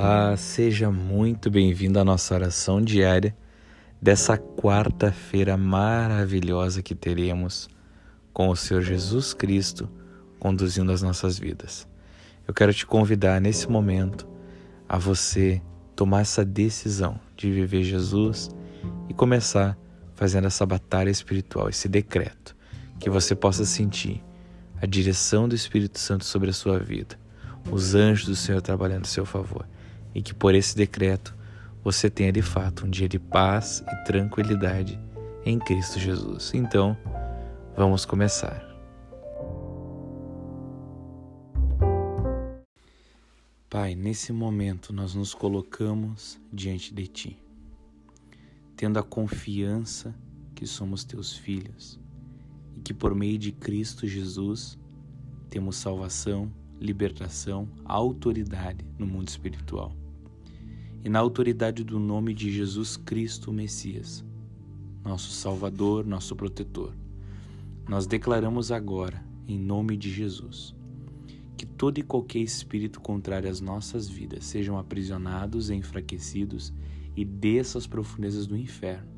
Olá, seja muito bem-vindo à nossa oração diária dessa quarta-feira maravilhosa que teremos com o Senhor Jesus Cristo conduzindo as nossas vidas. Eu quero te convidar nesse momento a você tomar essa decisão de viver Jesus e começar fazendo essa batalha espiritual, esse decreto, que você possa sentir a direção do Espírito Santo sobre a sua vida, os anjos do Senhor trabalhando a seu favor e que por esse decreto você tenha de fato um dia de paz e tranquilidade em Cristo Jesus. Então, vamos começar. Pai, nesse momento nós nos colocamos diante de Ti, tendo a confiança que somos Teus filhos e que por meio de Cristo Jesus temos salvação, libertação, autoridade no mundo espiritual. E na autoridade do nome de Jesus Cristo, Messias, nosso Salvador, nosso protetor, nós declaramos agora, em nome de Jesus, que todo e qualquer espírito contrário às nossas vidas sejam aprisionados e enfraquecidos e desça às profundezas do inferno,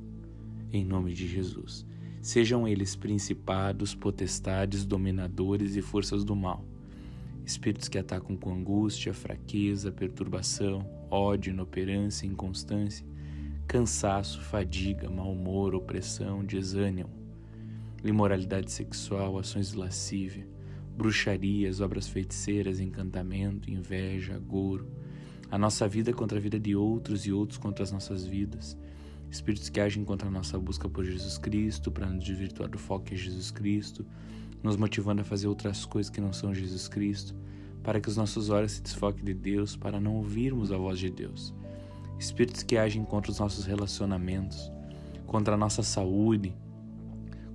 em nome de Jesus. Sejam eles principados, potestades, dominadores e forças do mal espíritos que atacam com angústia, fraqueza, perturbação, ódio, inoperância, inconstância, cansaço, fadiga, mau humor, opressão, desânimo, imoralidade sexual, ações de lascívia, bruxarias, obras feiticeiras, encantamento, inveja, agouro, a nossa vida contra a vida de outros e outros contra as nossas vidas, espíritos que agem contra a nossa busca por Jesus Cristo, para nos desvirtuar do foco que é Jesus Cristo, nos motivando a fazer outras coisas que não são Jesus Cristo, para que os nossos olhos se desfoquem de Deus, para não ouvirmos a voz de Deus. Espíritos que agem contra os nossos relacionamentos, contra a nossa saúde,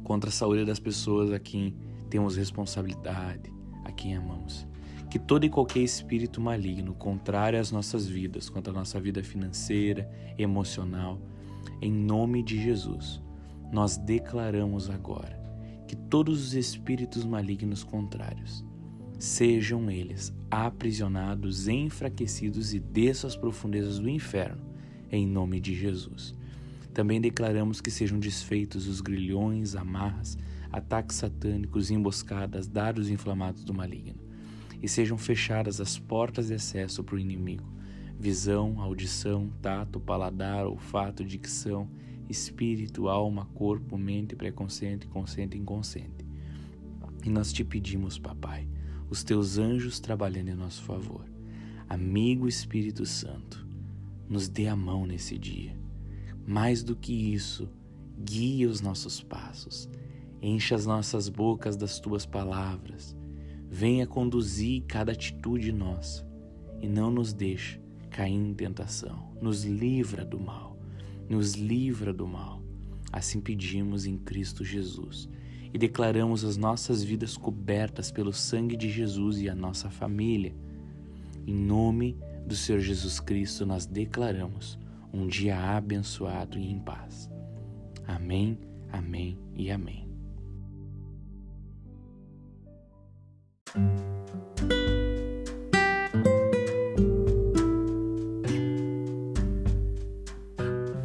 contra a saúde das pessoas a quem temos responsabilidade, a quem amamos. Que todo e qualquer espírito maligno contrário às nossas vidas, contra a nossa vida financeira, emocional, em nome de Jesus, nós declaramos agora que todos os espíritos malignos contrários sejam eles aprisionados, enfraquecidos e desçam às profundezas do inferno, em nome de Jesus. Também declaramos que sejam desfeitos os grilhões, amarras, ataques satânicos, emboscadas, dardos inflamados do maligno, e sejam fechadas as portas de acesso para o inimigo. Visão, audição, tato, paladar, olfato, dicção, espírito, alma, corpo, mente, pré-consciente, consciente e inconsciente. E nós te pedimos, papai, os teus anjos trabalhando em nosso favor. Amigo Espírito Santo, nos dê a mão nesse dia. Mais do que isso, guia os nossos passos, encha as nossas bocas das tuas palavras, venha conduzir cada atitude nossa e não nos deixe cair em tentação. Nos livra do mal nos livra do mal. Assim pedimos em Cristo Jesus e declaramos as nossas vidas cobertas pelo sangue de Jesus e a nossa família. Em nome do Senhor Jesus Cristo, nós declaramos um dia abençoado e em paz. Amém, amém e amém.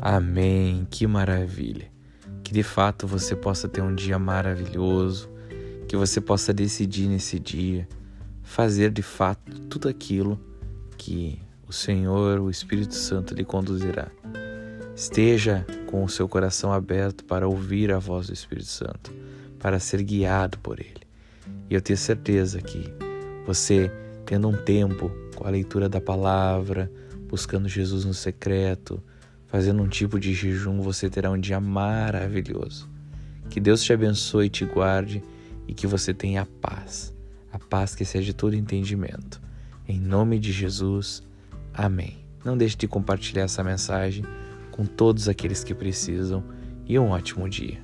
Amém, que maravilha. Que de fato você possa ter um dia maravilhoso, que você possa decidir nesse dia fazer de fato tudo aquilo que o Senhor, o Espírito Santo lhe conduzirá. Esteja com o seu coração aberto para ouvir a voz do Espírito Santo, para ser guiado por ele. E eu tenho certeza que você, tendo um tempo com a leitura da palavra, buscando Jesus no secreto, Fazendo um tipo de jejum, você terá um dia maravilhoso. Que Deus te abençoe e te guarde e que você tenha paz, a paz que excede todo entendimento. Em nome de Jesus, amém. Não deixe de compartilhar essa mensagem com todos aqueles que precisam e um ótimo dia.